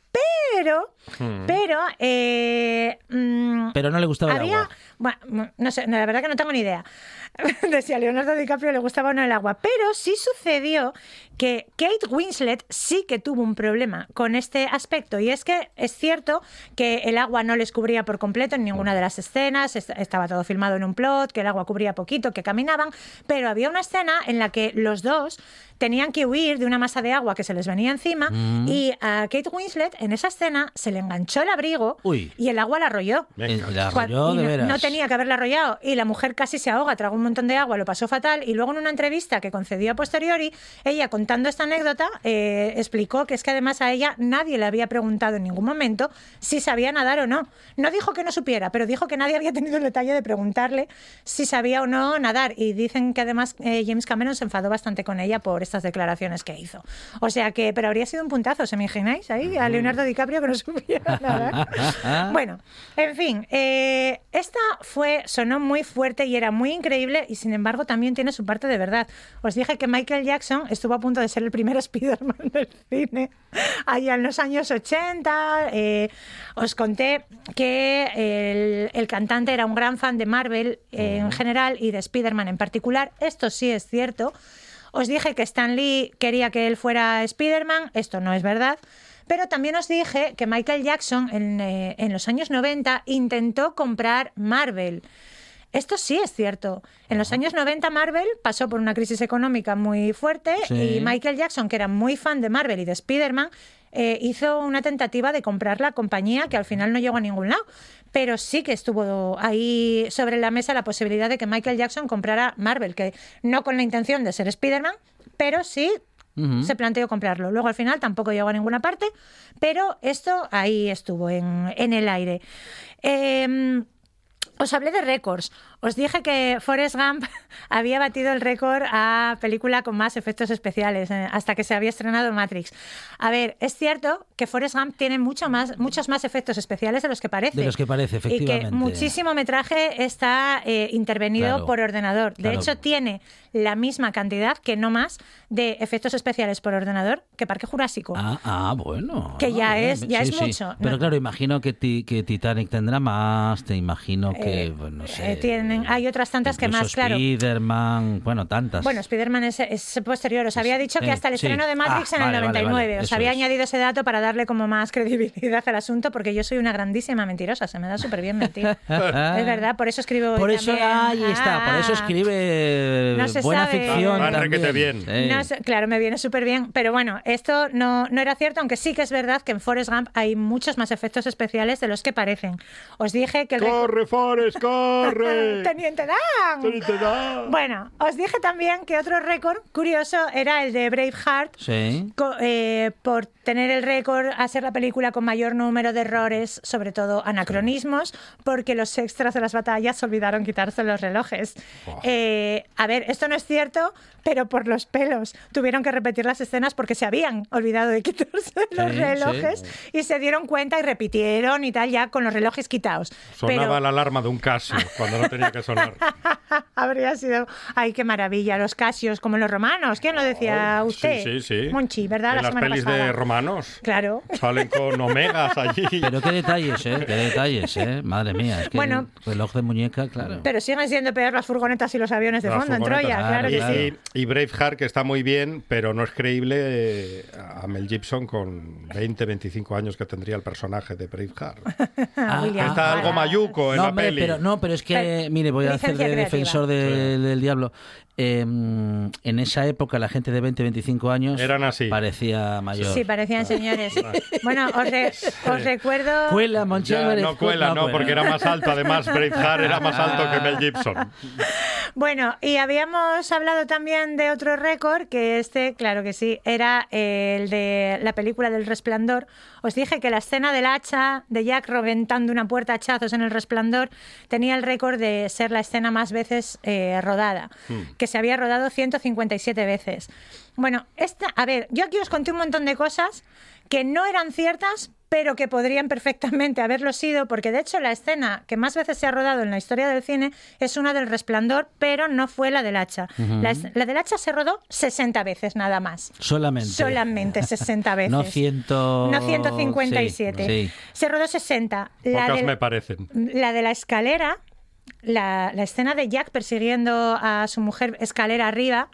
pero, Hmm. pero, eh, mm, Pero no le gustaba el agua. bueno, no sé, la verdad que no tengo ni idea de si a Leonardo DiCaprio le gustaba o no el agua, pero sí sucedió que Kate Winslet sí que tuvo un problema con este aspecto y es que es cierto que el agua no les cubría por completo en ninguna de las escenas, est- estaba todo filmado en un plot, que el agua cubría poquito, que caminaban, pero había una escena en la que los dos tenían que huir de una masa de agua que se les venía encima Mm. y a Kate Winslet en esa escena se le enganchó el abrigo Uy. y el agua la arrolló. La arrolló de no, veras. no tenía que haberla arrollado y la mujer casi se ahoga, tragó un montón de agua, lo pasó fatal y luego en una entrevista que concedió a posteriori, ella contando esta anécdota eh, explicó que es que además a ella nadie le había preguntado en ningún momento si sabía nadar o no. No dijo que no supiera, pero dijo que nadie había tenido el detalle de preguntarle si sabía o no nadar y dicen que además eh, James Cameron se enfadó bastante con ella por estas declaraciones que hizo. O sea que, pero habría sido un puntazo, ¿se me imagináis ahí? A Leonardo DiCaprio que no supiera nadar. Bueno, en fin, eh, esta fue, sonó muy fuerte y era muy increíble y sin embargo también tiene su parte de verdad. Os dije que Michael Jackson estuvo a punto de ser el primer Spider-Man del cine allá en los años 80. eh, os conté que el, el cantante era un gran fan de Marvel eh, en general y de Spider-Man en particular. Esto sí es cierto. Os dije que Stan Lee quería que él fuera Spider-Man. Esto no es verdad. Pero también os dije que Michael Jackson en, eh, en los años 90 intentó comprar Marvel. Esto sí es cierto. En los años 90 Marvel pasó por una crisis económica muy fuerte Sí. y Michael Jackson, que era muy fan de Marvel y de Spider-Man, eh, hizo una tentativa de comprar la compañía que al final no llegó a ningún lado. Pero sí que estuvo ahí sobre la mesa la posibilidad de que Michael Jackson comprara Marvel, que no con la intención de ser Spider-Man, pero sí se planteó comprarlo. Luego al final tampoco llegó a ninguna parte, pero esto ahí estuvo en, en el aire. Em, os hablé de récords. Os dije que Forrest Gump había batido el récord a película con más efectos especiales eh, hasta que se había estrenado Matrix. A ver, es cierto que Forrest Gump tiene mucho más, muchos más efectos especiales de los que parece. De los que parece, Y que efectivamente. muchísimo metraje está eh, intervenido Claro, por ordenador. De claro. hecho, tiene la misma cantidad, que no más, de efectos especiales por ordenador que Parque Jurásico. Ah, ah, bueno. Que ya Ah, es- ya Sí, es sí. mucho. Pero No. claro, imagino que, ti- que Titanic tendrá más, te imagino que, Eh, pues, no sé. eh, hay otras tantas que más, claro. Spiderman, bueno, tantas. Bueno, Spider-Man es, es posterior. Os había dicho que eh, hasta el sí. estreno de Matrix Ah, en el vale, vale, 99. vale, Os había es. añadido ese dato para darle como más credibilidad al asunto, porque yo soy una grandísima mentirosa. Se me da súper bien mentir. es verdad, por eso escribo. Por eso, también. ahí está, por eso Ah. escribe No se buena sabe. ficción. Ah, también. bien. Sí. No sé, claro, me viene súper bien. Pero bueno, esto no, no era cierto, aunque sí que es verdad que en Forrest Gump hay muchos más efectos especiales de los que parecen. Os dije que el ¡Corre, Forrest, corre! Teniente Dan. Teniente Dan. Bueno, os dije también que otro récord curioso era el de Braveheart. Sí. eh, por tener el récord a ser la película con mayor número de errores, sobre todo anacronismos, porque los extras de las batallas olvidaron quitarse los relojes. Eh, a ver, esto no es cierto, pero por los pelos tuvieron que repetir las escenas porque se habían olvidado de quitarse los Sí, relojes y se dieron cuenta y repitieron y tal, ya con los relojes quitados. Sonaba Pero- la alarma de un Casio cuando no tenía que sonar. Habría sido. Ay, qué maravilla. Los casios, como los romanos. ¿Quién lo decía Oh, usted? Sí, sí, sí. Monchi, ¿verdad? En La las pelis pasada. de romanos. Claro. Salen con omegas allí. Pero qué detalles, ¿eh? Qué detalles, ¿eh? Madre mía. Es que Bueno. el reloj de muñeca, claro. Pero siguen siendo peor las furgonetas y los aviones de Las fondo en. Troya, claro que y, sí. y- y Braveheart, que está muy bien, pero no es creíble eh, a Mel Gibson con 20, 25 años que tendría el personaje de Braveheart. Ah, William está algo Wallace. mayuco en no, la hombre, peli. pero, no, pero es que, Pero- mire, voy a hacer de defensor de- del diablo. Eh, en esa época, la gente de 20, 25 años Eran así. parecía mayor. Sí, parecían señores. Bueno, os, re- os recuerdo. Cuela, Monchi Ya, no cuela, no, cuela. porque era más alto. Además, Braveheart era más alto que Mel Gibson. Bueno, y habíamos hablado también de otro récord, que este, claro que sí, era el de la película del Resplandor. Os dije que la escena del hacha de Jack reventando una puerta a hachazos en el Resplandor tenía el récord de ser la escena más veces eh, rodada, que se había rodado 157 veces. Bueno, esta, a ver, yo aquí os conté un montón de cosas que no eran ciertas, pero que podrían perfectamente haberlo sido, porque de hecho la escena que más veces se ha rodado en la historia del cine es una del resplandor, pero no fue la del hacha. la, del hacha se rodó 60 veces nada más. Solamente. Solamente 60 veces. No ciento... No 157. Sí, sí. Se rodó 60. La, Pocas del- me parecen. la de la escalera, la, la escena de Jack persiguiendo a su mujer escalera arriba,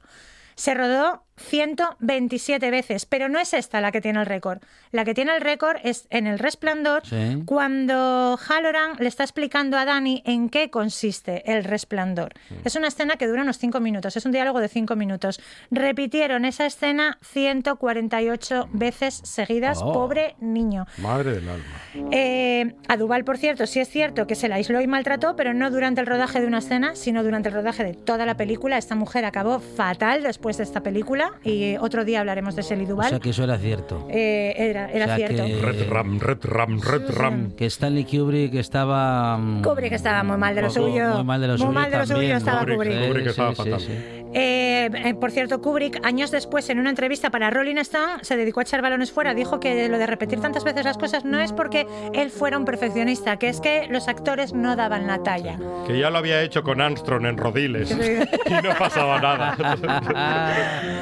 se rodó 127 veces, pero no es esta la que tiene el récord. La que tiene el récord es en El Resplandor, Sí. cuando Halloran le está explicando a Dani en qué consiste el resplandor. Es una escena que dura unos 5 minutos, es un diálogo de 5 minutos. Repitieron esa escena 148 veces seguidas, Oh. pobre niño. Madre del alma. Eh, a Duval, por cierto, sí es cierto que se la aisló y maltrató, pero no durante el rodaje de una escena, sino durante el rodaje de toda la película. Esta mujer acabó fatal después de esta película y otro día hablaremos de Shelley O sea que eso era cierto. Eh, era era O sea cierto. que- Red Ram, Red Ram, Red Ram. Que Stanley Kubrick estaba... mm, Kubrick estaba muy mal de lo suyo. Muy mal de lo Muy suyo mal de lo suyo estaba Kubrick, Kubrick. Kubrick estaba sí, fatal. sí. Eh, eh, por cierto, Kubrick, años después, en una entrevista para Rolling Stone, se dedicó a echar balones fuera. Dijo que lo de repetir tantas veces las cosas no es porque él fuera un perfeccionista, que es que los actores no daban la talla. Que ya lo había hecho con Armstrong en Rodiles. y no pasaba nada.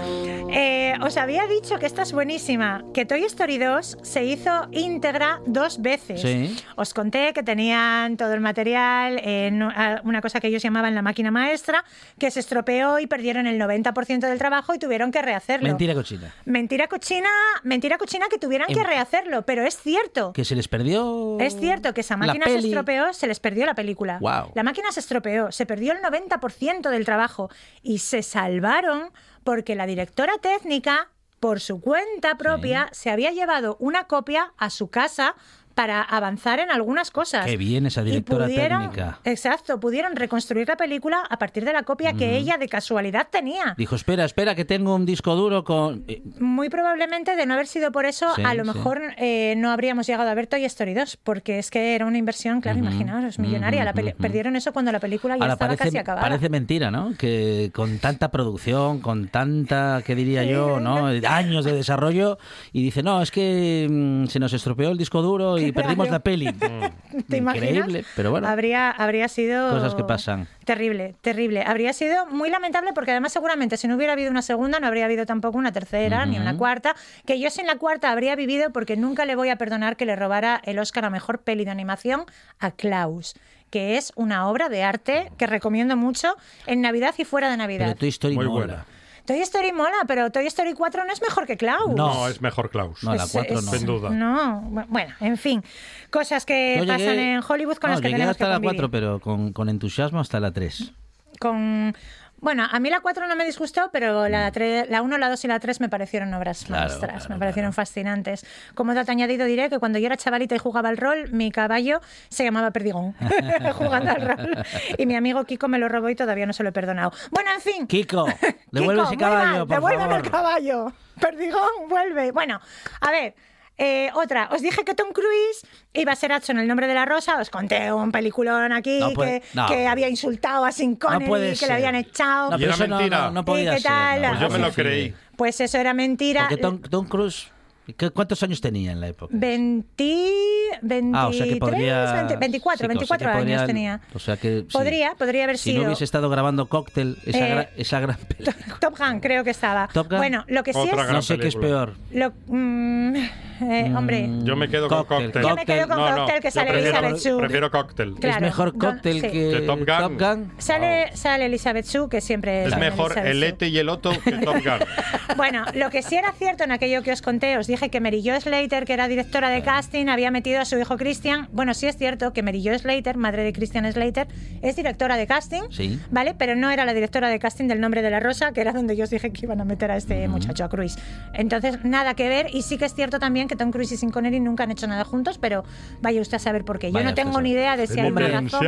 Eh, os había dicho que esta es buenísima, que Toy Story 2 se hizo íntegra dos veces. Sí. Os conté que tenían todo el material en una cosa que ellos llamaban la máquina maestra, que se estropeó y perdieron el 90% del trabajo y tuvieron que rehacerlo. Mentira cochina. Mentira cochina, mentira cochina que tuvieran que Em- rehacerlo, pero es cierto. Que se les perdió... Es cierto que esa máquina se estropeó, se les perdió la película. Guau. La máquina se estropeó, se perdió el 90% del trabajo y se salvaron porque la directora técnica, por su cuenta propia, se había llevado una copia a su casa para avanzar en algunas cosas. Qué bien esa Y directora pudieron- técnica. Exacto, pudieron reconstruir la película a partir de la copia que ella de casualidad tenía. Dijo, espera, espera, que tengo un disco duro con... eh, Muy probablemente, de no haber sido por eso, Sí, a lo sí. mejor eh, no habríamos llegado a ver Toy Story 2, porque es que era una inversión, claro, imaginaos, millonaria. La peli- ujú. Perdieron eso cuando la película ya Ahora estaba parece, casi acabada. parece mentira, ¿no? Que con tanta producción, con tanta, ¿qué diría yo? ¿no? Años de desarrollo y dice, no, es que mm, se nos estropeó el disco duro y perdimos la peli. ¿Te imaginas? Increíble, pero bueno. Habría, habría sido... Cosas que pasan. Terrible, terrible. Habría sido muy lamentable porque además seguramente si no hubiera habido una segunda no habría habido tampoco una tercera ni una cuarta. Que yo sin la cuarta habría vivido porque nunca le voy a perdonar que le robara el Oscar a Mejor Peli de Animación a Klaus que es una obra de arte que recomiendo mucho en Navidad y fuera de Navidad. Pero Toy Story Muy mola. buena. Toy Story mola, pero Toy Story 4 no es mejor que Klaus. No. Es mejor Klaus. No, la Es- 4 es- no. Sin duda. No, bu- bueno, en fin, cosas que Yo llegué- pasan en Hollywood con no, las que tenemos hasta que la convivir. 4, pero con, con entusiasmo hasta la 3. Con bueno, a mí la 4 no me disgustó, pero la, tre- la 1, la 2 y la 3 me parecieron obras Mm. Claro, maestras, claro, me parecieron fascinantes. Como dato añadido diré que cuando yo era chavalita y jugaba al rol, mi caballo se llamaba Perdigón, jugando al rol. Y mi amigo Kiko me lo robó y todavía no se lo he perdonado. Bueno, en fin. Kiko, devuelve Kiko, ese caballo, mal, por favor. el caballo. Perdigón, vuelve. Bueno, a ver. Eh, otra, os dije que Tom Cruise iba a ser Hudson el nombre de la rosa. Os conté un peliculón aquí No puede- que, no. que había insultado a Sin Connery, que ser. le habían echado. No, Y pero era eso no, mentira. no, no ¿Y podía qué ser. tal? no, Pues yo me lo creí. Pues eso era mentira. Porque Tom, Tom Cruise ¿Qué- ¿Cuántos años tenía en la época? 20, 23, Ah, o sea que podría... 20, 24, sí, o sea 24 que años tenía. O sea que... sí. Podría, podría haber Si sido. no hubiese estado grabando esa, Eh, gra- esa gran película. Top Gun, creo que estaba. Top Gun. Bueno, lo que sí Otra es. No sé qué es peor. Lo, mm, eh, hombre, Yo me quedo con Cóctel, cóctel. Yo me quedo con No, no, Cóctel, que yo sale prefiero- Elizabeth Shue. Prefiero cóctel. Claro, es mejor sí. que, Que Top Gun. sale, sale Elizabeth Shue, que siempre Es mejor Elizabeth el Shue. Ete y el Otto que Top Gun. Bueno, lo que sí era cierto en aquello que os conté, os dije que Mary Jo Slater, que era directora de casting, había metido a su hijo Christian. Bueno, sí es cierto que Mary Jo Slater, madre de Christian Slater, es directora de casting, Sí. ¿vale? Pero no era la directora de casting del nombre de la rosa, que era donde yo os dije que iban a meter a este muchacho, a Cruise. Entonces, nada que ver. Y sí que es cierto también que Tom Cruise y Sean Connery nunca han hecho nada juntos, pero vaya usted a saber por qué. Yo Vaya no tengo ni idea de si hay una razón.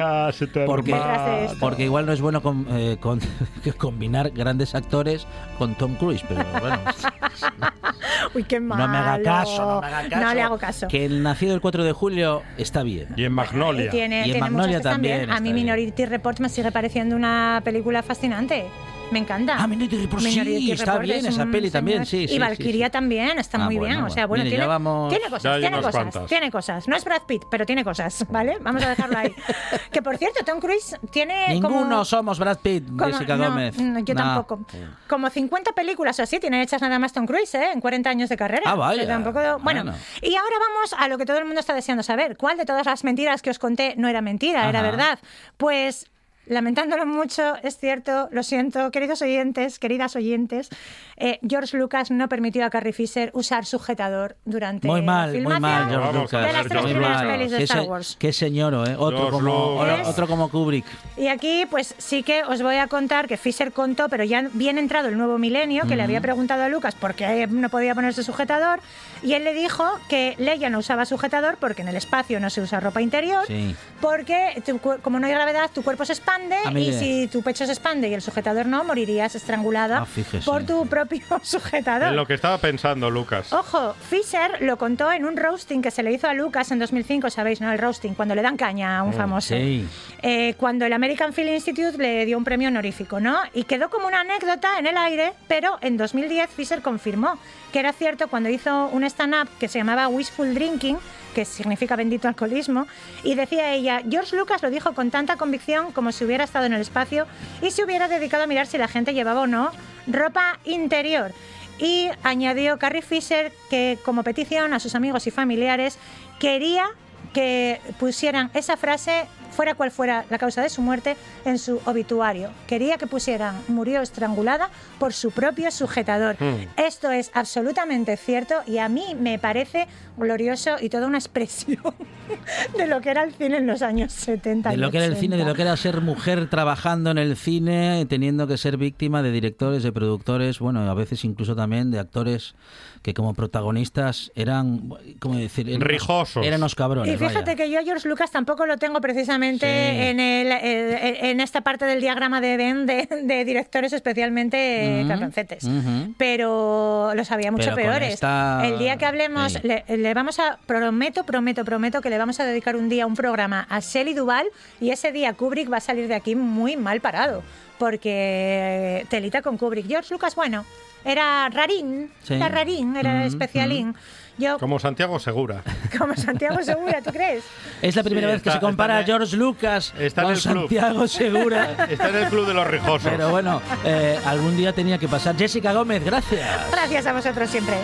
Porque, Detrás de esto. porque igual no es bueno com- eh, con- combinar grandes actores con Tom Cruise, pero bueno, Uy, qué malo. no me haga caso, no me haga caso. No le hago caso. Que el nacido el 4 de julio está bien. Y en Y Magnolia. tiene, Y en tiene Magnolia bien. también A mí. Minority Report me sigue pareciendo una película fascinante. Me encanta. Ah, Minority Report, sí, Minority está Report bien es esa peli también, sí, sí, Y Valkyria sí. también está Ah, muy bien. bueno, O sea, bueno, mire, tiene, vamos- tiene cosas, tiene cosas, cuantas. tiene cosas. No es Brad Pitt, pero tiene cosas, ¿vale? Vamos a dejarlo ahí. que por cierto, Tom Cruise tiene Ninguno como... somos Brad Pitt, como- Jessica no, Gómez. no, yo No. tampoco. Como 50 películas o así tiene hechas nada más Tom Cruise, ¿eh? En 40 años de carrera. Ah, vaya. Tampoco- bueno, Bueno. y ahora vamos a lo que todo el mundo está deseando saber. ¿Cuál de todas las mentiras que os conté no era mentira, era Ajá. verdad? Pues lamentándolo mucho, es cierto, lo siento, queridos oyentes, queridas oyentes, eh, George Lucas no permitió a Carrie Fisher usar sujetador durante Muy la mal, muy filmación mal, George Lucas. de las tres George primeras Lucas. pelis de Qué, Star Wars. qué señoro, ¿eh? Otro como, otro como Kubrick. Y aquí, pues sí que os voy a contar que Fisher contó, pero ya bien entrado el nuevo milenio, que le había preguntado a Lucas por qué no podía ponerse sujetador, y él le dijo que Leia no usaba sujetador porque en el espacio no se usa ropa interior, Sí. porque tu como no hay gravedad, tu cuerpo se expande, Ah, y si tu pecho se expande y el sujetador no, morirías estrangulada Ah, por tu propio sujetador. En lo que estaba pensando, Lucas. Ojo, Fisher lo contó en un roasting que se le hizo a Lucas en 2005, sabéis, ¿no? El roasting, cuando le dan caña a un famoso. Mm, sí. Eh, cuando el American Film Institute le dio un premio honorífico, ¿no? Y quedó como una anécdota en el aire, pero en 2010 Fisher confirmó que era cierto cuando hizo un stand-up que se llamaba Wishful Drinking, que significa bendito alcoholismo, y decía ella, George Lucas lo dijo con tanta convicción como si hubiera estado en el espacio y se hubiera dedicado a mirar si la gente llevaba o no ropa interior. Y añadió Carrie Fisher que como petición a sus amigos y familiares quería que pusieran esa frase, fuera cual fuera la causa de su muerte, en su obituario. Quería que pusieran murió estrangulada por su propio sujetador. Hmm. Esto es absolutamente cierto y a mí me parece glorioso y toda una expresión de lo que era el cine en los años 70. De y lo que era el 80. cine, de lo que era ser mujer trabajando en el cine, teniendo que ser víctima de directores, de productores, bueno, a veces incluso también de actores que como protagonistas eran, ¿cómo decir? Eran Rijosos. Eran unos cabrones. Y fíjate vaya. que yo a George Lucas tampoco lo tengo precisamente Sí. en, el, el- en esta parte del diagrama de Ben de, de directores especialmente cabroncetes. ujú. Pero los había mucho Pero peores. esta- El día que hablemos, Sí. le, le vamos a, prometo, prometo, prometo que le vamos a dedicar un día un programa a Shelley Duval y ese día Kubrick va a salir de aquí muy mal parado. Porque telita con Kubrick. George Lucas, bueno, era rarín, Sí. era rarín, era Ujú, especialín. Yo, Como Santiago Segura. como Santiago Segura, ¿tú crees? Es la primera Sí, vez que está- se compara está a George Lucas está en con. Santiago Segura. Está en el club de los rijosos. Pero bueno, eh, algún día tenía que pasar. Jessica Gómez, gracias. Gracias a vosotros siempre.